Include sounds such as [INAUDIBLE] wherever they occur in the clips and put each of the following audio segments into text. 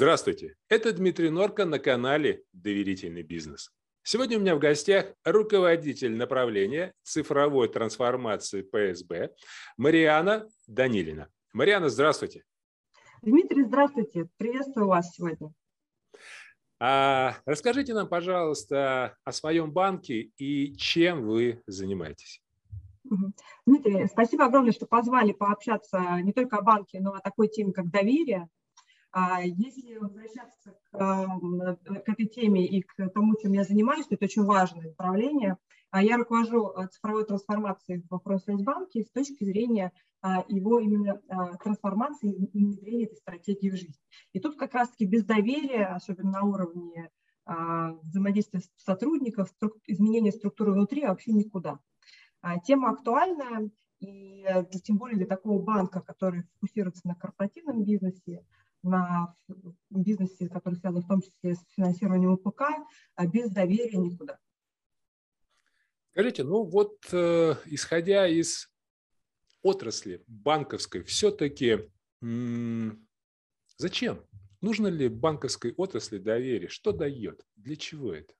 Здравствуйте, это Дмитрий Норко на канале «Доверительный бизнес». Сегодня у меня в гостях руководитель направления цифровой трансформации ПСБ Мариана Данилина. Мариана, здравствуйте. Дмитрий, здравствуйте. Приветствую вас сегодня. А, расскажите нам, пожалуйста, о своем банке и чем вы занимаетесь. Дмитрий, спасибо огромное, что позвали пообщаться не только о банке, но и о такой теме, как доверие. А если возвращаться к, к этой теме и к тому, чем я занимаюсь, то это очень важное направление. А я руковожу э, цифровой трансформацией в Промсвязьбанке с точки зрения а, его именно трансформации и внедрения этой стратегии в жизнь. И тут как раз-таки без доверия, особенно на уровне взаимодействия сотрудников, изменения структуры внутри вообще никуда. Тема актуальная, и э, тем более для такого банка, который фокусируется на корпоративном бизнесе, на бизнесе, который связан в том числе с финансированием УПК, а без доверия никуда. Скажите, ну вот э, исходя из отрасли банковской, все-таки зачем? Нужно ли банковской отрасли доверие? Что дает? Для чего это?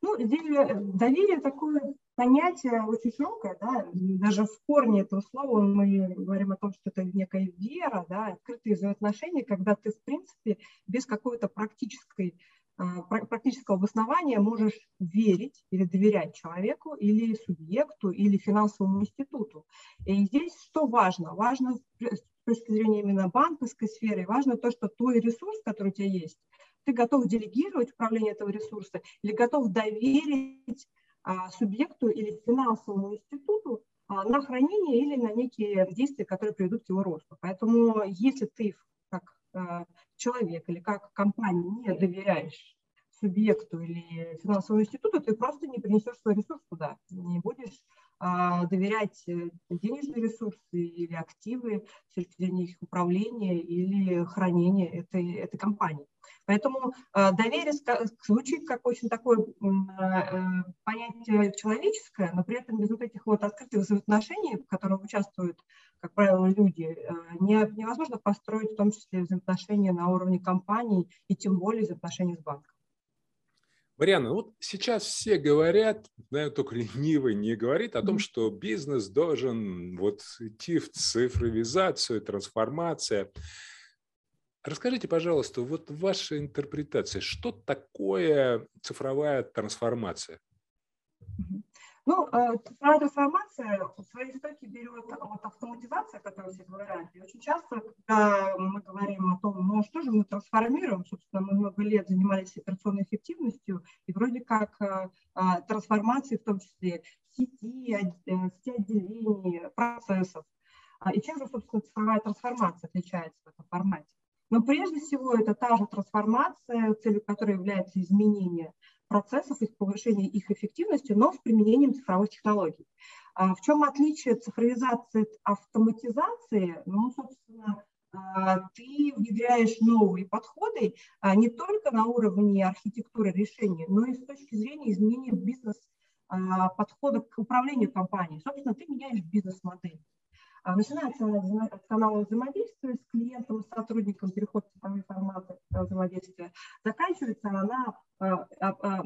Ну, доверие такое понятие очень широкое, да, даже в корне этого слова мы говорим о том, что это некая вера, да, открытые взаимоотношения, когда ты, в принципе, без какой-то практической а, практического обоснования можешь верить или доверять человеку, или субъекту, или финансовому институту. И здесь что важно? Важно с точки зрения именно банковской сферы, важно то, что твой ресурс, который у тебя есть, ты готов делегировать управление этого ресурса или готов доверить субъекту или финансовому институту а, на хранение или на некие действия, которые приведут к его росту. Поэтому если ты как а, человек или как компания не доверяешь субъекту или финансовому институту, ты просто не принесешь свой ресурс туда, не будешь а, доверять э, денежные ресурсы или активы с точки зрения их управления или хранения этой, этой компании. Поэтому э, доверие звучит как очень такое э, понятие человеческое, но при этом без вот этих вот открытых взаимоотношений, в которых участвуют, как правило, люди, невозможно построить в том числе взаимоотношения на уровне компании и тем более взаимоотношения с банком. Мариана, вот сейчас все говорят, знаю, только ленивый не говорит о том, что бизнес должен вот идти в цифровизацию, трансформация. Расскажите, пожалуйста, вот ваша интерпретация, что такое цифровая трансформация? Ну, э, цифровая трансформация в свои истоки берет вот автоматизация, о которой все говорят. И очень часто, когда мы говорим о том, ну что же мы трансформируем, собственно, мы много лет занимались операционной эффективностью, и вроде как э, э, трансформации, в том числе сети, сети отделений, процессов. А, и чем же, собственно, цифровая трансформация отличается в этом формате? Но прежде всего это та же трансформация, целью которой является изменение процессов и повышение их эффективности, но с применением цифровых технологий. А в чем отличие цифровизации от автоматизации? Ну, собственно, а, ты внедряешь новые подходы а, не только на уровне архитектуры решения, но и с точки зрения изменения бизнес-подхода к управлению компанией. Собственно, ты меняешь бизнес-модель. А, начинается она от канала взаимодействия с клиентом, с сотрудником, переход в цифровые форматы взаимодействия. Заканчивается она а, а,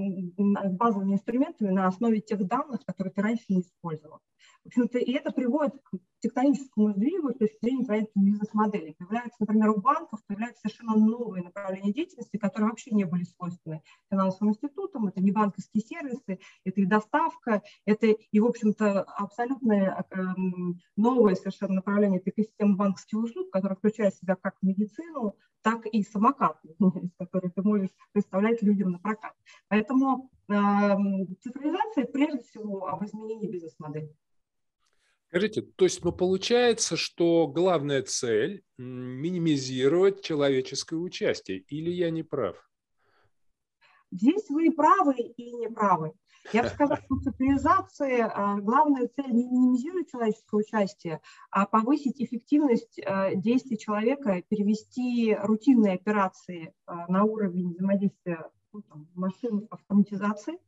базовыми инструментами на основе тех данных, которые ты раньше не использовал. В общем-то, и это приводит тектоническому сдвигу с точки зрения проекта бизнес-модели. Появляются, например, у банков появляются совершенно новые направления деятельности, которые вообще не были свойственны финансовым институтам. Это не банковские сервисы, это и доставка, это и, в общем-то, абсолютно эм, новое совершенно направление, это экосистема банковских услуг, которая включает в себя как медицину, так и самокаты, [LAUGHS] которые ты можешь представлять людям на прокат. Поэтому э, цифровизация прежде всего об изменении бизнес-модели. Скажите, то есть ну, получается, что главная цель – минимизировать человеческое участие, или я не прав? Здесь вы и правы, и не правы. Я бы сказала, что цифровизация а, главная цель не минимизировать человеческое участие, а повысить эффективность а, действий человека, перевести рутинные операции а, на уровень взаимодействия ну, там, машин автоматизации,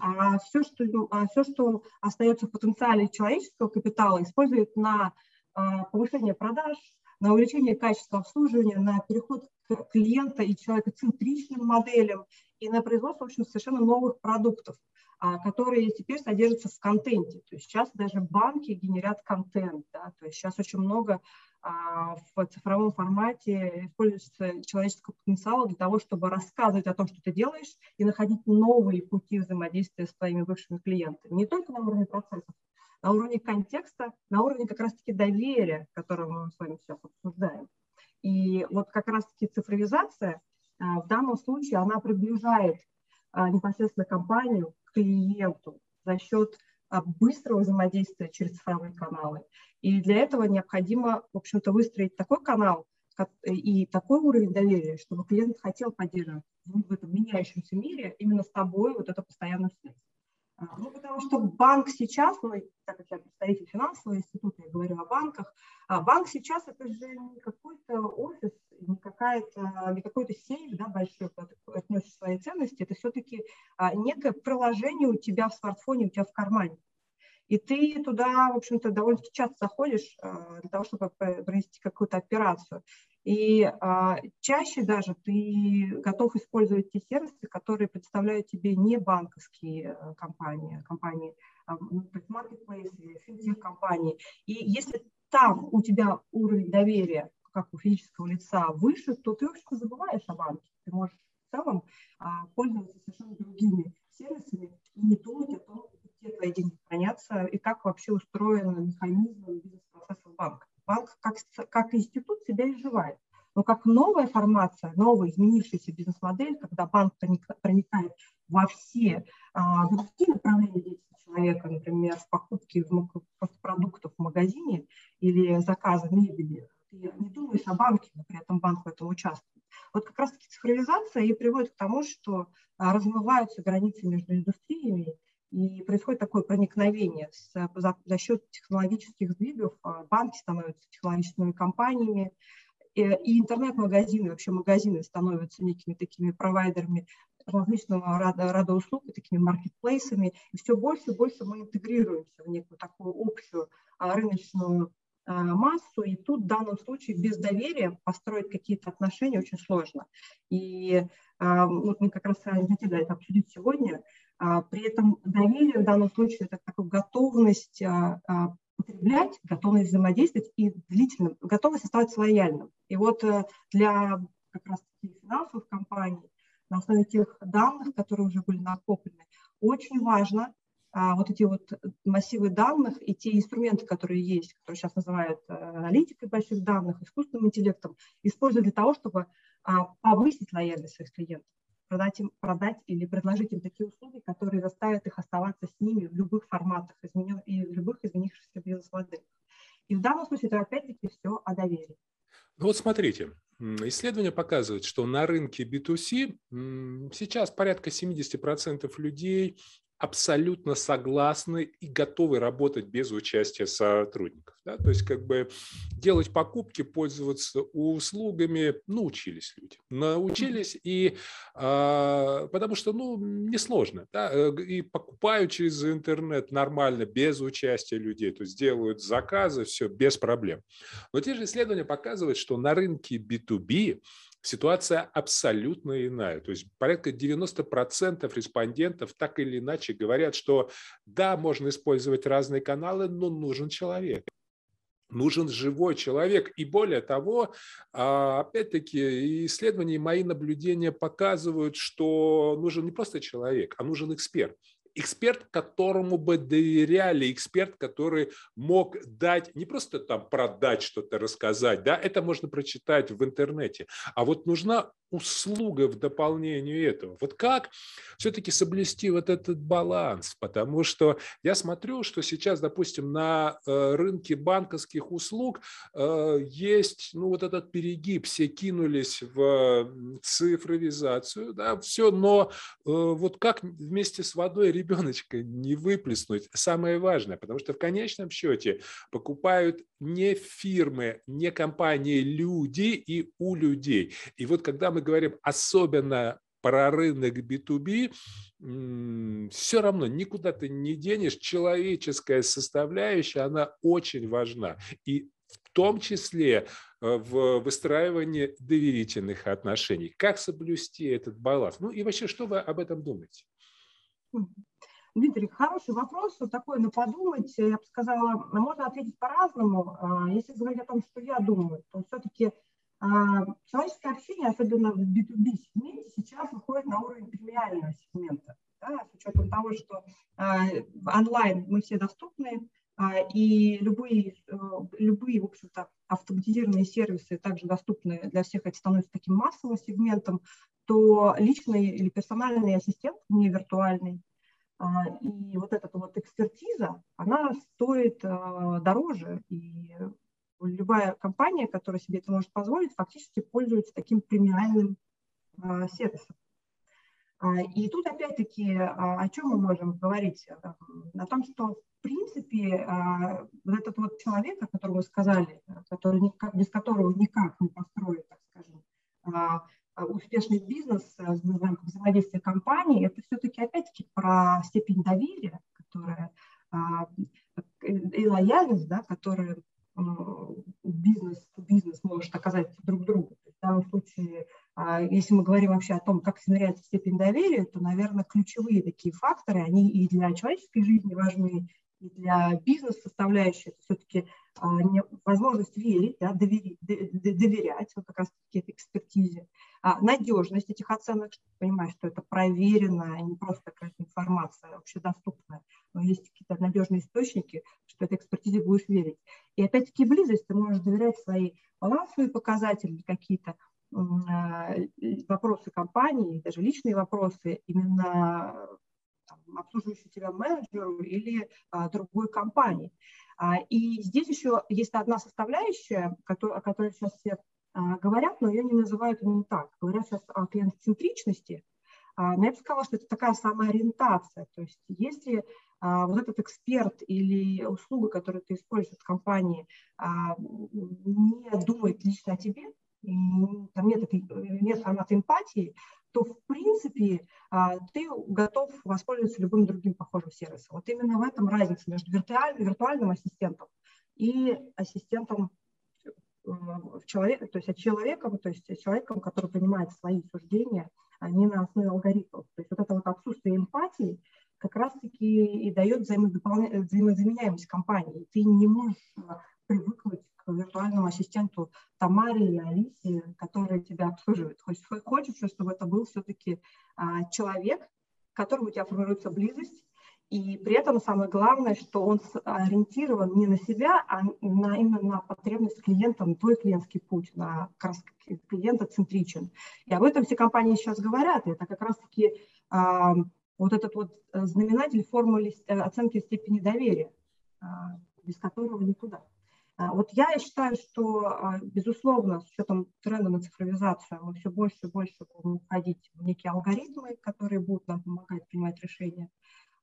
а все, что, а все, что остается в потенциале человеческого капитала, использует на а, повышение продаж, на увеличение качества обслуживания, на переход клиента и человекоцентричным моделям и на производство, в общем, совершенно новых продуктов, а, которые теперь содержатся в контенте. То есть сейчас даже банки генерят контент. Да? То есть сейчас очень много а, в цифровом формате используется человеческого потенциала для того, чтобы рассказывать о том, что ты делаешь, и находить новые пути взаимодействия с твоими бывшими клиентами. Не только на уровне процессов, на уровне контекста, на уровне как раз-таки доверия, которое мы с вами сейчас обсуждаем. И вот как раз-таки цифровизация а, в данном случае, она приближает а, непосредственно компанию к клиенту за счет а, быстрого взаимодействия через цифровые каналы. И для этого необходимо, в общем-то, выстроить такой канал и такой уровень доверия, чтобы клиент хотел поддерживать в этом меняющемся мире именно с тобой вот эту постоянную связь. Ну, потому что банк сейчас, ну, так как я представитель финансового института, я говорю о банках, а банк сейчас это же не какой-то офис, не, какая-то, не какой-то сейф да, большой, куда ты свои ценности, это все-таки а, некое приложение у тебя в смартфоне, у тебя в кармане. И ты туда, в общем-то, довольно часто заходишь а, для того, чтобы провести какую-то операцию. И а, чаще даже ты готов использовать те сервисы, которые представляют тебе не банковские э, компании, компании, а, ну, маркетплейсы, финтех-компании. И если там у тебя уровень доверия, как у физического лица, выше, то ты, в забываешь о банке. Ты можешь в целом а, пользоваться совершенно другими сервисами и не думать о том, где твои деньги хранятся и как вообще устроен механизм бизнес-процесса банка банк как, как институт себя изживает. Но как новая формация, новая изменившаяся бизнес-модель, когда банк проникает во все а, другие направления деятельности человека, например, в покупке продуктов в магазине или заказа мебели, ты не думаешь о банке, но при этом банк в этом участвует. Вот как раз-таки цифровизация и приводит к тому, что а, размываются границы между индустриями, и происходит такое проникновение с, за, за счет технологических сдвигов. А, банки становятся технологичными компаниями, и, и интернет-магазины, вообще магазины становятся некими такими провайдерами различного рода, рода услуг, такими маркетплейсами. И все больше и больше мы интегрируемся в некую такую общую а, рыночную а, массу, и тут в данном случае без доверия построить какие-то отношения очень сложно. И вот мы как раз хотели это обсудить сегодня, при этом доверие в данном случае это такая готовность а, а, потреблять, готовность взаимодействовать и длительно, готовность оставаться лояльным. И вот э, для как раз финансовых компаний на основе тех данных, которые уже были накоплены, очень важно вот эти вот массивы данных и те инструменты, которые есть, которые сейчас называют э, аналитикой больших данных, искусственным интеллектом, использовать для того, чтобы повысить лояльность своих клиентов продать, им, продать или предложить им такие услуги, которые заставят их оставаться с ними в любых форматах изменен, и в любых изменившихся бизнес-моделях. И в данном случае это опять-таки все о доверии. Ну вот смотрите, исследования показывают, что на рынке B2C сейчас порядка 70% людей абсолютно согласны и готовы работать без участия сотрудников. Да? То есть как бы делать покупки, пользоваться услугами научились люди. Научились, и, а, потому что ну, несложно. Да? Э, и покупают через интернет нормально, без участия людей. То есть делают заказы, все без проблем. Но те же исследования показывают, что на рынке B2B ситуация абсолютно иная. То есть порядка 90% респондентов так или иначе говорят, что да, можно использовать разные каналы, но нужен человек. Нужен живой человек. И более того, а, опять-таки, исследования и мои наблюдения показывают, что нужен не просто человек, а нужен эксперт эксперт, которому бы доверяли, эксперт, который мог дать, не просто там продать что-то, рассказать, да, это можно прочитать в интернете, а вот нужна услуга в дополнение этого. Вот как все-таки соблюсти вот этот баланс? Потому что я смотрю, что сейчас, допустим, на э, рынке банковских услуг э, есть ну, вот этот перегиб, все кинулись в цифровизацию, да, все, но э, вот как вместе с водой ребеночка не выплеснуть? Самое важное, потому что в конечном счете покупают не фирмы, не компании, люди и у людей. И вот когда мы говорим особенно про рынок B2B, все равно никуда ты не денешь. Человеческая составляющая, она очень важна. И в том числе э, в выстраивании доверительных отношений. Как соблюсти этот баланс? Ну и вообще, что вы об этом думаете? Дмитрий, хороший вопрос, вот такой на подумать, я бы сказала, можно ответить по-разному. А, если говорить о том, что я думаю, то все-таки человеческое общение, особенно в B2B сегменте, сейчас выходит на уровень премиального сегмента. Да, с учетом того, что а, онлайн мы все доступны, и любые, э, любые, в общем-то, автоматизированные сервисы также доступны для всех, это становится таким массовым сегментом, то личный или персональный ассистент, не виртуальный, а, и вот эта вот экспертиза, она стоит а, дороже, и любая компания, которая себе это может позволить, фактически пользуется таким премиальным а, сервисом. И тут опять-таки о чем мы можем говорить? О том, что в принципе вот этот вот человек, о котором вы сказали, который, без которого никак не построить, так скажем, а, успешный бизнес, э, называем взаимодействие компании, это все-таки опять-таки про степень доверия, которая а, и лояльность, да, которую бизнес, бизнес может оказать друг другу. В данном случае, а, если мы говорим вообще о том, как измеряется степень доверия, то, наверное, ключевые такие факторы, они и для человеческой жизни важны, и для бизнес-составляющей это все-таки а, возможность верить, да, доверить, доверять вот как раз-таки этой экспертизе, надежность этих оценок, чтобы понимать, что это проверенная, не просто какая-то информация общедоступная, но есть какие-то надежные источники, что этой экспертизе будешь верить. И опять-таки близость, ты можешь доверять свои балансовые показатели, какие-то а, вопросы компании, даже личные вопросы, именно там, тебя менеджеру или а, другой компании. А, и здесь еще есть одна составляющая, который, о которой сейчас все а, говорят, но ее не называют именно так. Говорят сейчас о клиентоцентричности. А, но я бы сказала, что это такая самоориентация. То есть если а, вот этот эксперт или услуга, которую ты используешь в компании, а, не думает лично о тебе, там нет, нет формата эмпатии, то в принципе а, ты готов воспользоваться любым другим похожим сервисом. Вот именно в этом разница между виртуальным, виртуальным ассистентом и ассистентом э, человека, то есть человеком, то есть человеком, который принимает свои суждения, а не на основе алгоритмов. То есть вот это вот отсутствие эмпатии как раз-таки и дает взаимозаменяемость компании. Ты не можешь привыкнуть виртуальному ассистенту Тамаре или Алисе, которые тебя обслуживают. Хочется, чтобы это был все-таки а, человек, к которому у тебя формируется близость, и при этом самое главное, что он ориентирован не на себя, а на, именно на потребность клиента, на твой клиентский путь, на как раз клиента центричен. И об этом все компании сейчас говорят. И это как раз-таки а, вот этот вот знаменатель формулы э, оценки степени доверия, а, без которого никуда. А, вот я считаю, что, а, безусловно, с учетом тренда на цифровизацию, мы все больше и больше будем входить в некие алгоритмы, которые будут нам помогать принимать решения.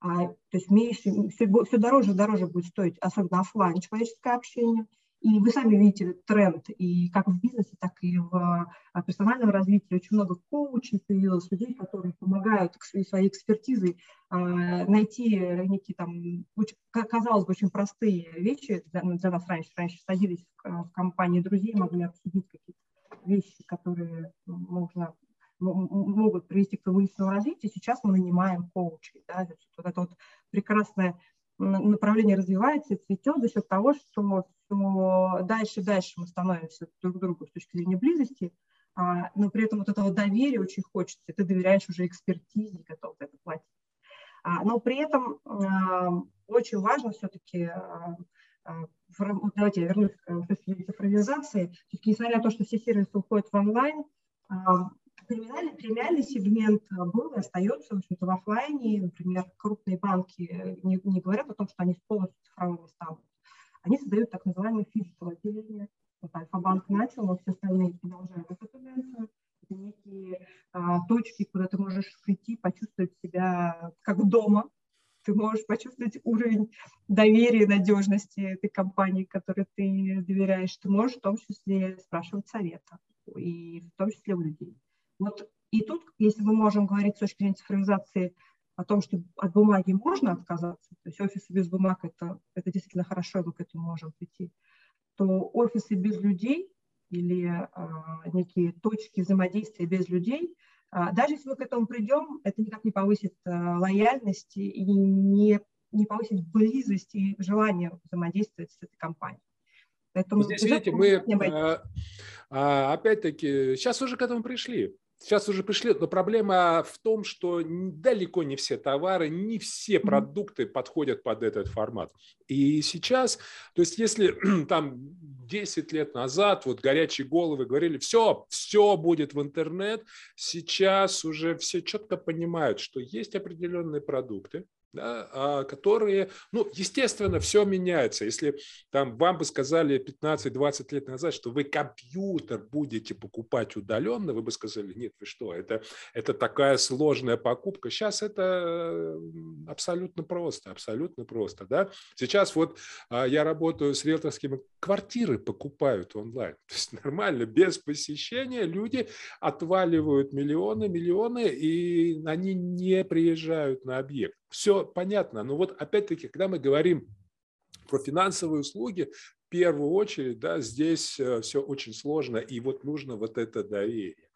А, то есть меньше, все, все дороже и дороже будет стоить, особенно офлайн человеческое общение – и вы сами видите тренд, и как в бизнесе, так и в а, персональном развитии очень много коучей появилось, людей, которые помогают своей экспертизой а, найти некие там, казалось бы, очень простые вещи для, для нас раньше. Раньше садились в компании друзей, могли обсудить какие-то вещи, которые можно могут привести к твоему личному развитию. Сейчас мы нанимаем коучей. Да? Вот это вот прекрасное направление развивается и цветет за счет того, что что дальше и дальше мы становимся друг другу с точки зрения близости, а, но при этом вот этого доверия очень хочется, ты доверяешь уже экспертизе, готов это платить. А, но при этом а, очень важно все-таки, вот давайте я вернусь к цифровизации, все-таки несмотря на то, что все сервисы уходят в онлайн, премиальный, премиальный сегмент был и остается в, общем-то, в офлайне. Например, крупные банки не, не говорят о том, что они полностью цифровыми станут они создают так называемые физикал отделения. Вот Альфа-банк начал, но все остальные продолжают эту тенденцию. Это некие а, точки, куда ты можешь прийти, почувствовать себя как дома. Ты можешь почувствовать уровень доверия, надежности этой компании, которой ты доверяешь. Ты можешь в том числе спрашивать совета, и в том числе у людей. Вот и тут, если мы можем говорить с точки зрения цифровизации о том, что от бумаги можно отказаться, то есть офисы без бумаг это, это действительно хорошо, мы к этому можем прийти, то офисы без людей или а, некие точки взаимодействия без людей, а, даже если мы к этому придем, это никак не повысит а, лояльности и не, не повысит близость и желание взаимодействовать с этой компанией. Поэтому Здесь, видите, мы опять-таки сейчас уже к этому пришли. Сейчас уже пришли, но проблема в том, что далеко не все товары, не все продукты подходят под этот формат. И сейчас, то есть если [CLEARS THROAT] там 10 лет назад вот горячие головы говорили, все, все будет в интернет, сейчас уже все четко понимают, что есть определенные продукты, которые, ну, естественно, все меняется. Если там вам бы сказали 15-20 лет назад, что вы компьютер будете покупать удаленно, вы бы сказали, нет, вы что, это, это такая сложная покупка. Сейчас это абсолютно просто, абсолютно просто, да. Сейчас вот а, я работаю с риэлторскими, квартиры покупают онлайн. [LAUGHS] То есть нормально, без посещения люди отваливают миллионы, миллионы, и они не приезжают на объект все понятно. Но вот опять-таки, когда мы говорим про финансовые услуги, в первую очередь, да, здесь э, все очень сложно, и вот нужно вот это доверие.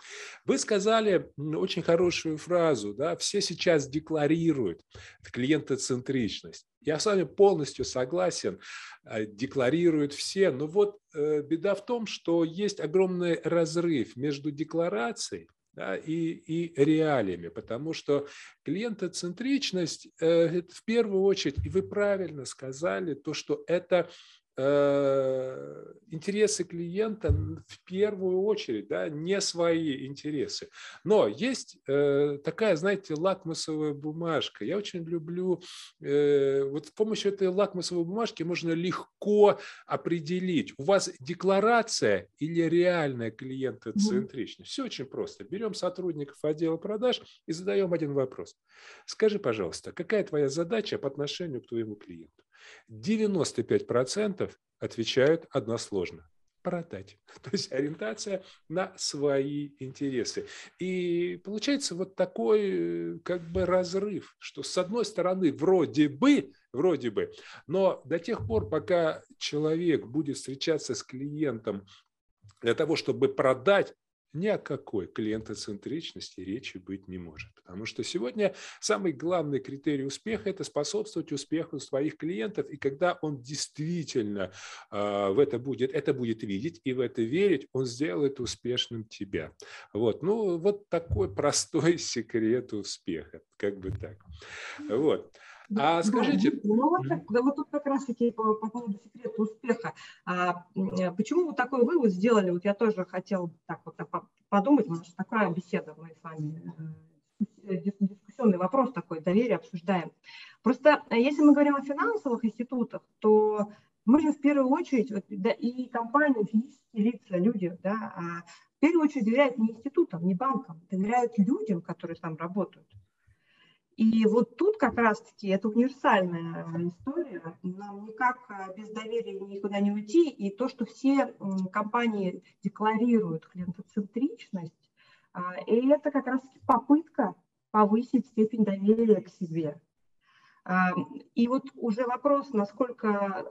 Вы сказали очень хорошую фразу, да, все сейчас декларируют клиентоцентричность. Я с вами полностью согласен, э, декларируют все, но вот э, беда в том, что есть огромный разрыв между декларацией да, и, и реалиями, потому что клиентоцентричность э, в первую очередь, и вы правильно сказали, то, что это интересы клиента в первую очередь, да, не свои интересы. Но есть э, такая, знаете, лакмусовая бумажка. Я очень люблю, э, вот с помощью этой лакмусовой бумажки можно легко определить, у вас декларация или реальная клиентоцентричность. Все очень просто. Берем сотрудников отдела продаж и задаем один вопрос. Скажи, пожалуйста, какая твоя задача по отношению к твоему клиенту? 95% отвечают односложно продать. [LAUGHS] То есть ориентация на свои интересы. И получается вот такой как бы разрыв, что с одной стороны вроде бы, вроде бы, но до тех пор, пока человек будет встречаться с клиентом для того, чтобы продать, ни о какой клиентоцентричности речи быть не может. Потому что сегодня самый главный критерий успеха – это способствовать успеху своих клиентов. И когда он действительно э, в это будет, это будет видеть и в это верить, он сделает успешным тебя. Вот. Ну, вот такой простой [LAUGHS] секрет успеха, как бы так. Вот. А скажите... Да, ну, вот, да, вот тут как раз-таки по, по поводу секрета успеха. А, э, почему вы такой вывод сделали? Вот я тоже хотела так вот подумать, потому что такая беседа мы с вами, э, дискуссионный вопрос такой, доверие обсуждаем. Просто э, если мы говорим о финансовых институтах, то мы же в первую очередь, вот, да, и компании, физические лица, люди, да, а в первую очередь доверяют не институтам, не банкам, доверяют людям, которые там работают. И вот тут как раз-таки это универсальная история. Нам никак э, без доверия никуда не уйти. И то, что все компании декларируют клиентоцентричность, а, и это как раз-таки попытка повысить степень доверия к себе. А, и вот уже вопрос, насколько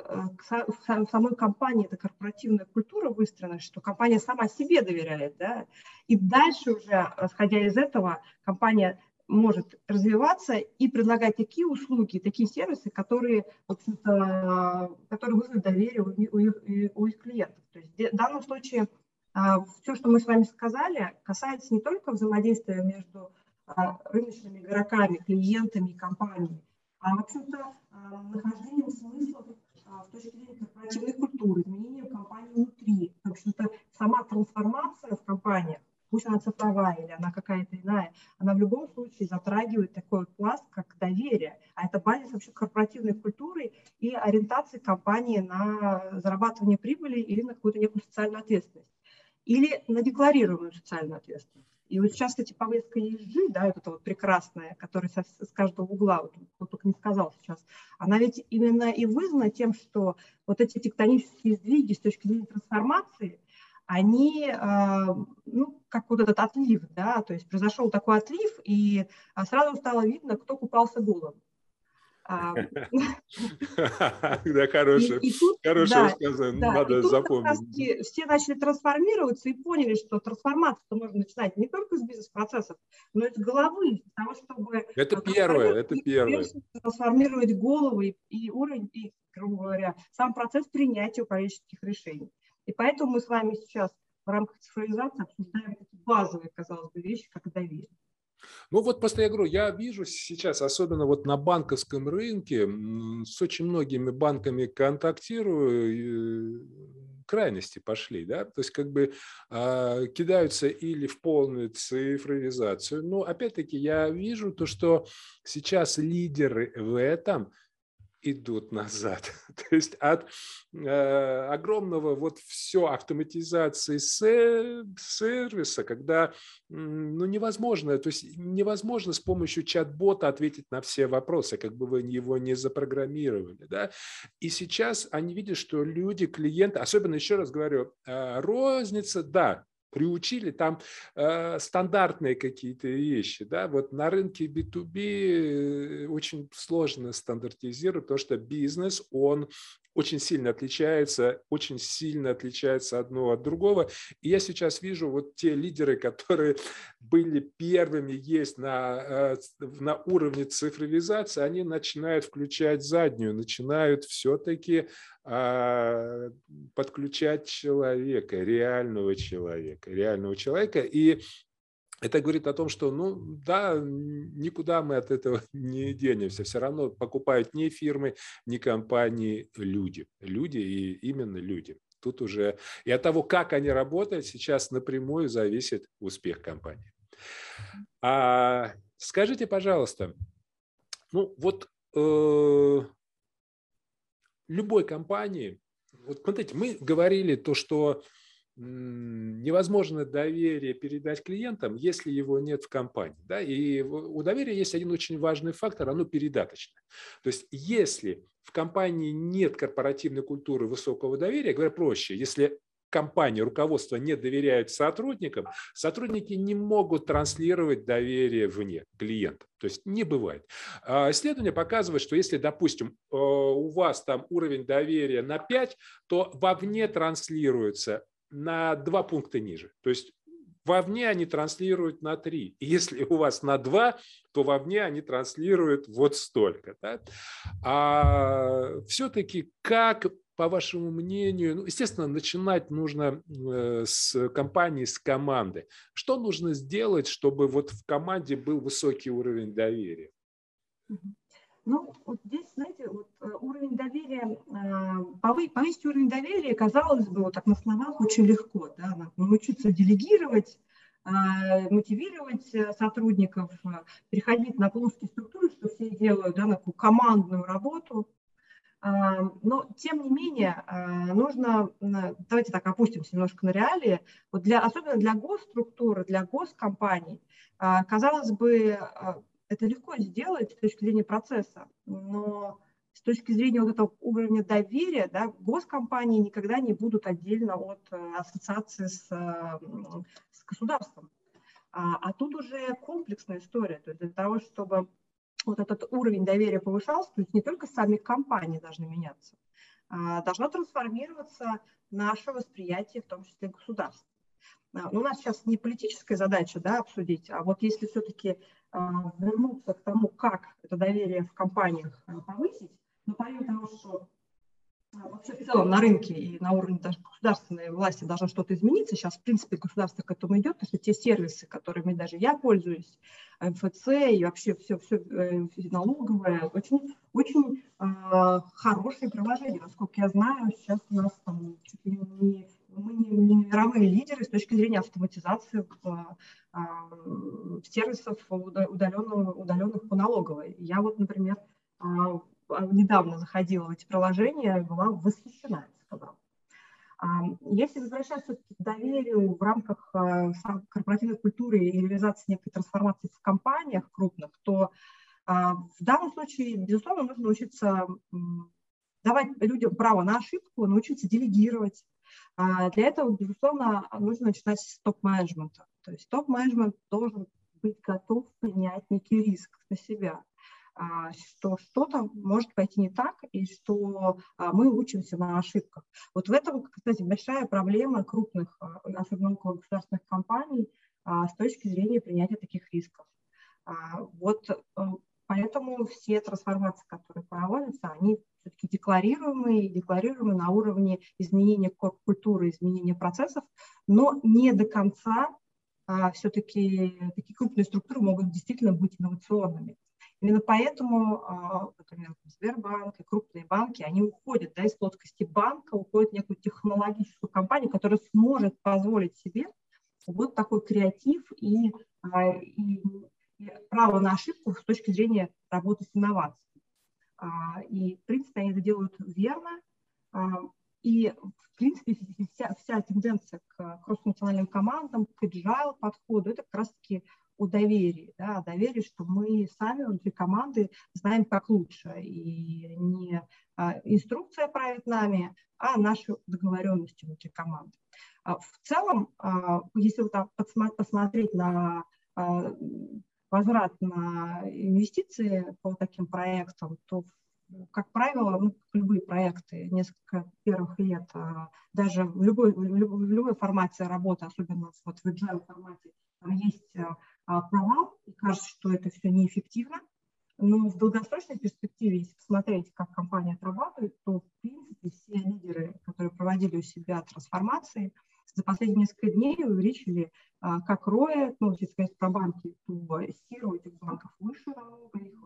э, в самой компании эта корпоративная культура выстроена, что компания сама себе доверяет, да, и дальше уже, исходя из этого, компания может развиваться и предлагать такие услуги, такие сервисы, которые, общем-то, которые вызовут доверие у, у, у их клиентов. То есть в данном случае а, все, что мы с вами сказали, касается не только взаимодействия между а, рыночными игроками, клиентами и компаниями, а, в общем-то, нахождением смыслов с точки зрения корпоративной культуры, изменения компании внутри. В общем-то, сама трансформация в компаниях пусть она цифровая или она какая-то иная, она в любом случае затрагивает такой пласт, как доверие. А это базис вообще корпоративной культуры и ориентации компании на зарабатывание прибыли или на какую-то некую социальную ответственность. Или на декларируемую социальную ответственность. И вот сейчас эти повестка ESG, да, вот эта вот прекрасная, которая со, с каждого угла, вот, кто только не сказал сейчас, она ведь именно и вызвана тем, что вот эти тектонические сдвиги с точки зрения трансформации, они, а, ну, как вот этот отлив, да, то есть произошел такой отлив, и а, сразу стало видно, кто купался голым. [LAUGHS] [LAUGHS] Да, хорошее, хорошее сказано, надо запомнить. Все начали трансформироваться и поняли, что трансформацию можно начинать не только с бизнес-процессов, но и с головы, для того, чтобы... Это первое, это первое. Трансформировать головы и уровень, и, грубо говоря, сам процесс принятия управленческих решений. И поэтому мы с вами сейчас в рамках цифровизации обсуждаем базовые, казалось бы, вещи, как доверие. Ну вот просто я говорю, я вижу сейчас, особенно вот на банковском рынке, с очень многими банками контактирую, крайности пошли, да, то есть как бы э, кидаются или в полную цифровизацию. Но опять-таки я вижу то, что сейчас лидеры в этом – идут назад. [LAUGHS] То есть от э, огромного вот все автоматизации сервиса, когда ну, невозможно, то есть невозможно с помощью чат-бота ответить на все вопросы, как бы вы его не запрограммировали. Да? И сейчас они видят, что люди, клиенты, особенно еще раз говорю, э, розница, да, приучили, там э, стандартные какие-то вещи. Да? Вот на рынке B2B э, очень сложно стандартизировать, то что бизнес, он очень сильно отличается, очень сильно отличается одно от другого. И я сейчас вижу вот те лидеры, которые [LAUGHS] были первыми есть на, э, на уровне цифровизации, они начинают включать заднюю, начинают все-таки а, подключать человека, реального человека, реального человека. И это говорит о том, что, ну да, никуда мы от этого [LAUGHS] не денемся. Все равно покупают не фирмы, не компании, люди. Люди и именно люди. Тут уже и от того, как они работают, сейчас напрямую зависит успех компании. А, скажите, пожалуйста, ну вот э, любой компании, вот смотрите, мы говорили то, что невозможно доверие передать клиентам, если его нет в компании. Да? И у доверия есть один очень важный фактор, оно передаточное. То есть если в компании нет корпоративной культуры высокого доверия, говоря проще, если компания, руководство не доверяют сотрудникам, сотрудники не могут транслировать доверие вне клиентам. То есть не бывает. А, исследование показывает, что если, допустим, э, у вас там уровень доверия на 5, то вовне транслируется на два пункта ниже. То есть вовне они транслируют на 3. И если у вас на 2, то вовне они транслируют вот столько. Да? А все-таки как, по вашему мнению, ну, естественно, начинать нужно э, с компании, с команды. Что нужно сделать, чтобы вот в команде был высокий уровень доверия? Ну, вот здесь, знаете, вот э, уровень доверия, э, повысить уровень доверия, казалось бы, вот так на словах очень легко, да, научиться делегировать, э, мотивировать сотрудников, переходить на плоские структуры, что все делают, да, на такую командную работу. Но, тем не менее, нужно, давайте так опустимся немножко на реалии, вот для, особенно для госструктуры, для госкомпаний, казалось бы, это легко сделать с точки зрения процесса, но с точки зрения вот этого уровня доверия, да, госкомпании никогда не будут отдельно от э, ассоциации с, э, с государством. А, а тут уже комплексная история. То есть для того, чтобы вот этот уровень доверия повышался, то есть не только сами компании должны меняться, а должно трансформироваться наше восприятие, в том числе государства. А, ну, у нас сейчас не политическая задача да, обсудить, а вот если все-таки а, вернуться к тому, как это доверие в компаниях а, повысить, но помимо того, что вообще в целом на рынке и на уровне даже государственной власти должно что-то измениться. Сейчас, в принципе, государство к этому идет. То есть те сервисы, которыми даже я пользуюсь, МФЦ и вообще все, все э, налоговое, очень, очень э, хорошие приложения. Насколько я знаю, сейчас у нас там чуть ли не мы не, не мировые лидеры с точки зрения автоматизации в, а, в сервисов удаленных, удаленных по налоговой. Я вот, например, а, недавно заходила в эти приложения, была восхищена, я сказала. Если возвращаться к доверию в рамках корпоративной культуры и реализации некой трансформации в компаниях крупных, то в данном случае, безусловно, нужно научиться давать людям право на ошибку, научиться делегировать, а для этого, безусловно, нужно начинать с топ-менеджмента. То есть топ-менеджмент должен быть готов принять некий риск на себя. а, что что-то может пойти не так, и что а, мы учимся на ошибках. Вот в этом, кстати, большая проблема крупных, особенно около государственных компаний, с точки зрения принятия таких рисков. Вот поэтому все трансформации, которые проводятся, они все-таки декларируемые, декларируемые на уровне изменения культуры, изменения процессов, но не до конца все-таки такие крупные структуры могут действительно быть инновационными. Именно поэтому, а, например, Сбербанк и крупные банки, они уходят да, из плоскости банка, уходят в некую технологическую компанию, которая сможет позволить себе вот такой креатив и, а, и право на ошибку с точки зрения работы с инновациями. А, и, в принципе, они это делают верно. И, в принципе, вся, вся тенденция к кросс-национальным командам, к agile подходу, это как раз-таки о доверии, да, о доверии, что мы сами внутри команды знаем, как лучше, и не а, инструкция правит нами, а наши договоренности внутри команды. А, в целом, а, если вот так посмотреть на а, возврат на инвестиции по таким проектам, то как правило, ну, любые проекты, несколько первых лет, а, даже в любой, в любой, формате работы, особенно вот в agile формате, там есть а, провал, и кажется, что это все неэффективно. Но в долгосрочной перспективе, если посмотреть, как компания отрабатывает, то, в принципе, все лидеры, которые проводили у себя трансформации, за последние несколько дней увеличили как роя, ну, если сказать про банки, то SIR этих банков выше намного, их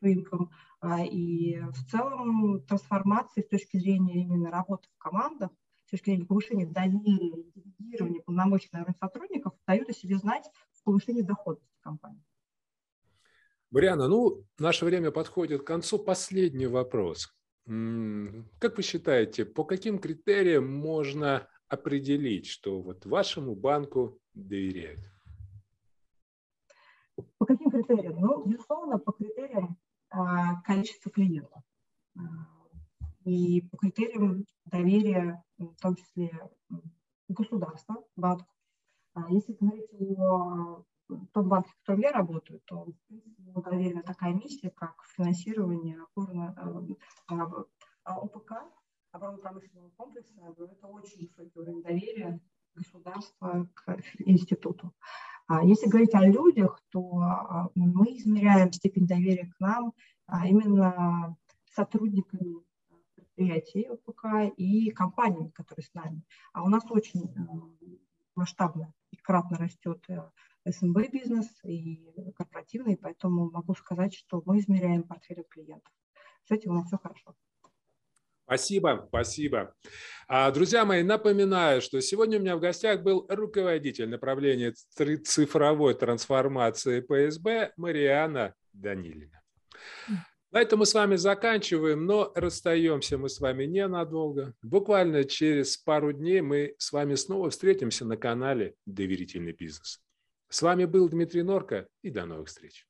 рынком, а, и в целом трансформации с точки зрения именно работы в командах, с точки зрения повышения доверия, делегирования полномочий наверное, сотрудников, дают о себе знать в повышении доходности компании. Мариана, ну, наше время подходит к концу. Последний вопрос. Как вы считаете, по каким критериям можно определить, что вот вашему банку доверяют? По каким критериям? Ну, безусловно, по критериям а, количества клиентов. А, и по критериям доверия, в том числе государства, банку. А если говорить о том банке, в котором я работаю, то в принципе, доверена такая миссия, как финансирование опорно, ОПК, оборонно-промышленного комплекса. Это очень высокий уровень доверия государства к институту. А если говорить о людях, то а, мы измеряем степень доверия к нам а, именно сотрудниками предприятий ОПК и компаниями, которые с нами. А у нас очень масштабно и кратно растет СМБ бизнес и корпоративный, поэтому могу сказать, что мы измеряем портфель клиентов. Этим у нас все хорошо. Спасибо, спасибо. А, друзья мои, напоминаю, что сегодня у меня в гостях был руководитель направления цифровой трансформации ПСБ Мариана Данилина. На этом мы с вами заканчиваем, но расстаемся мы с вами ненадолго. Буквально через пару дней мы с вами снова встретимся на канале «Доверительный бизнес». С вами был Дмитрий Норка и до новых встреч.